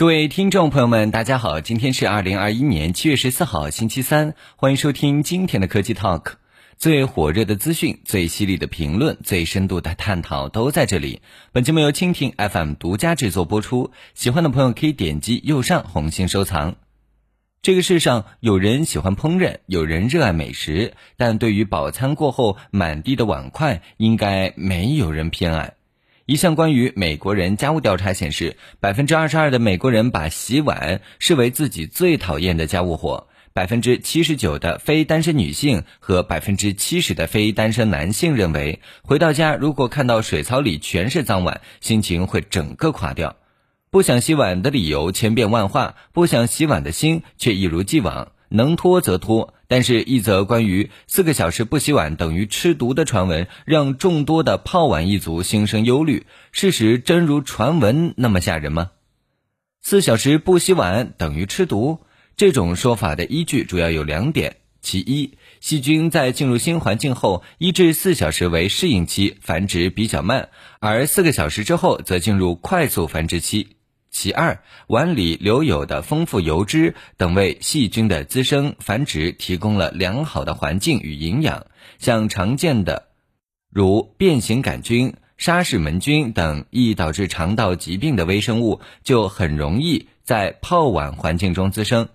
各位听众朋友们，大家好，今天是二零二一年七月十四号，星期三，欢迎收听今天的科技 Talk。最火热的资讯、最犀利的评论、最深度的探讨都在这里。本节目由蜻蜓 FM 独家制作播出，喜欢的朋友可以点击右上红心收藏。这个世上有人喜欢烹饪，有人热爱美食，但对于饱餐过后满地的碗筷，应该没有人偏爱。一项关于美国人家务调查显示，百分之二十二的美国人把洗碗视为自己最讨厌的家务活。百分之七十九的非单身女性和百分之七十的非单身男性认为，回到家如果看到水槽里全是脏碗，心情会整个垮掉。不想洗碗的理由千变万化，不想洗碗的心却一如既往，能拖则拖。但是，一则关于四个小时不洗碗等于吃毒的传闻，让众多的泡碗一族心生忧虑。事实真如传闻那么吓人吗？四小时不洗碗等于吃毒？这种说法的依据主要有两点：其一，细菌在进入新环境后，一至四小时为适应期，繁殖比较慢；而四个小时之后则进入快速繁殖期。其二，碗里留有的丰富油脂等为细菌的滋生繁殖提供了良好的环境与营养。像常见的如变形杆菌、沙氏门菌等易导致肠道疾病的微生物，就很容易在泡碗环境中滋生。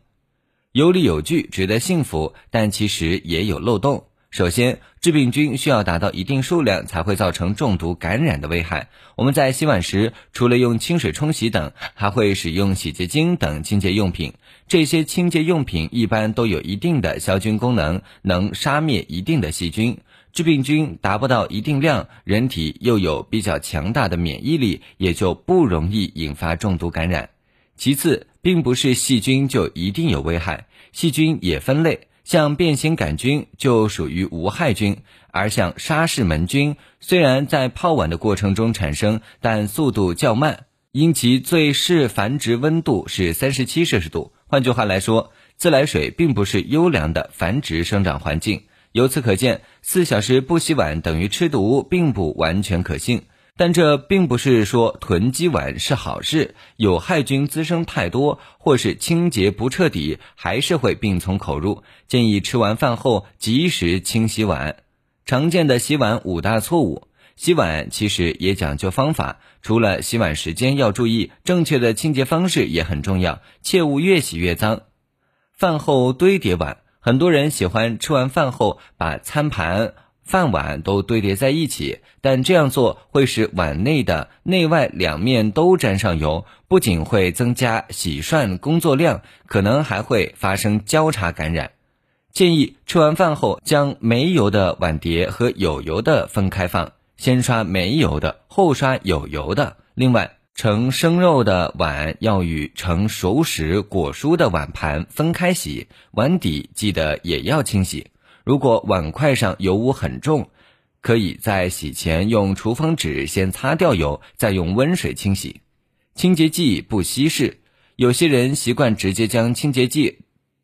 有理有据，值得信服，但其实也有漏洞。首先，致病菌需要达到一定数量才会造成中毒感染的危害。我们在洗碗时，除了用清水冲洗等，还会使用洗洁精等清洁用品。这些清洁用品一般都有一定的消菌功能，能杀灭一定的细菌。致病菌达不到一定量，人体又有比较强大的免疫力，也就不容易引发中毒感染。其次，并不是细菌就一定有危害，细菌也分类。像变形杆菌就属于无害菌，而像沙氏门菌虽然在泡碗的过程中产生，但速度较慢，因其最适繁殖温度是三十七摄氏度。换句话来说，自来水并不是优良的繁殖生长环境。由此可见，四小时不洗碗等于吃毒，并不完全可信。但这并不是说囤积碗是好事，有害菌滋生太多，或是清洁不彻底，还是会病从口入。建议吃完饭后及时清洗碗。常见的洗碗五大错误，洗碗其实也讲究方法，除了洗碗时间要注意，正确的清洁方式也很重要，切勿越洗越脏。饭后堆叠碗，很多人喜欢吃完饭后把餐盘。饭碗都堆叠在一起，但这样做会使碗内的内外两面都沾上油，不仅会增加洗涮工作量，可能还会发生交叉感染。建议吃完饭后将没油的碗碟和有油的分开放，先刷没油的，后刷有油的。另外，盛生肉的碗要与盛熟食果蔬的碗盘分开洗，碗底记得也要清洗。如果碗筷上油污很重，可以在洗前用厨房纸先擦掉油，再用温水清洗。清洁剂不稀释，有些人习惯直接将清洁剂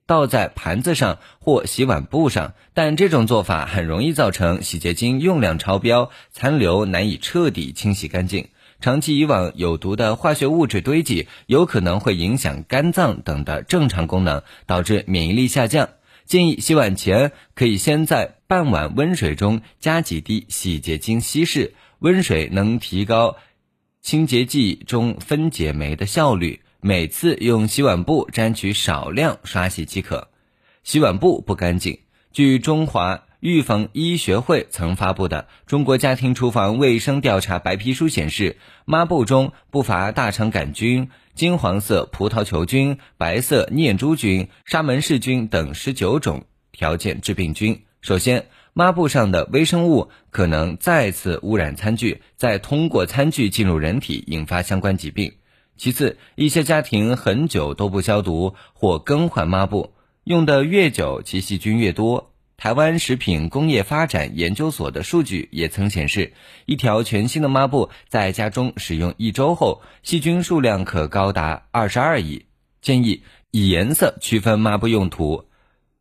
倒在盘子上或洗碗布上，但这种做法很容易造成洗洁精用量超标，残留难以彻底清洗干净。长期以往，有毒的化学物质堆积，有可能会影响肝脏等的正常功能，导致免疫力下降。建议洗碗前可以先在半碗温水中加几滴洗洁精稀释，温水能提高清洁剂中分解酶的效率。每次用洗碗布沾取少量刷洗即可。洗碗布不干净，据中华预防医学会曾发布的《中国家庭厨房卫生调查白皮书》显示，抹布中不乏大肠杆菌。金黄色葡萄球菌、白色念珠菌、沙门氏菌等十九种条件致病菌。首先，抹布上的微生物可能再次污染餐具，再通过餐具进入人体，引发相关疾病。其次，一些家庭很久都不消毒或更换抹布，用的越久，其细菌越多。台湾食品工业发展研究所的数据也曾显示，一条全新的抹布在家中使用一周后，细菌数量可高达二十二亿。建议以颜色区分抹布用途，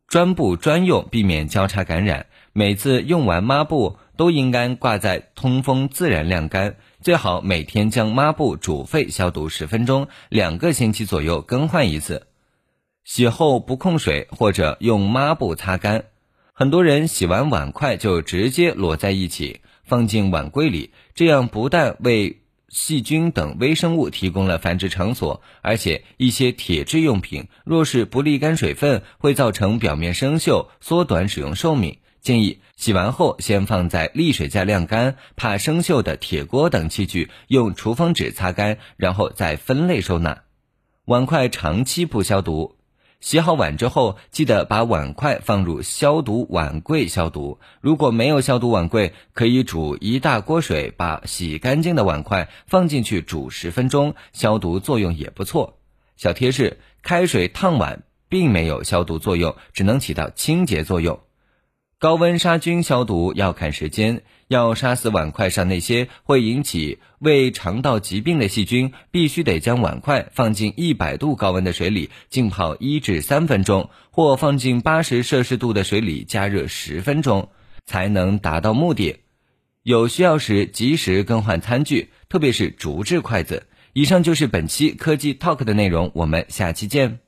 专布专用，避免交叉感染。每次用完抹布都应该挂在通风、自然晾干。最好每天将抹布煮沸消毒十分钟，两个星期左右更换一次。洗后不控水或者用抹布擦干。很多人洗完碗筷就直接摞在一起，放进碗柜里，这样不但为细菌等微生物提供了繁殖场所，而且一些铁质用品若是不沥干水分，会造成表面生锈，缩短使用寿命。建议洗完后先放在沥水架晾干，怕生锈的铁锅等器具用厨房纸擦干，然后再分类收纳。碗筷长期不消毒。洗好碗之后，记得把碗筷放入消毒碗柜消毒。如果没有消毒碗柜，可以煮一大锅水，把洗干净的碗筷放进去煮十分钟，消毒作用也不错。小贴士：开水烫碗并没有消毒作用，只能起到清洁作用。高温杀菌消毒要看时间，要杀死碗筷上那些会引起胃肠道疾病的细菌，必须得将碗筷放进一百度高温的水里浸泡一至三分钟，或放进八十摄氏度的水里加热十分钟，才能达到目的。有需要时及时更换餐具，特别是竹制筷子。以上就是本期科技 Talk 的内容，我们下期见。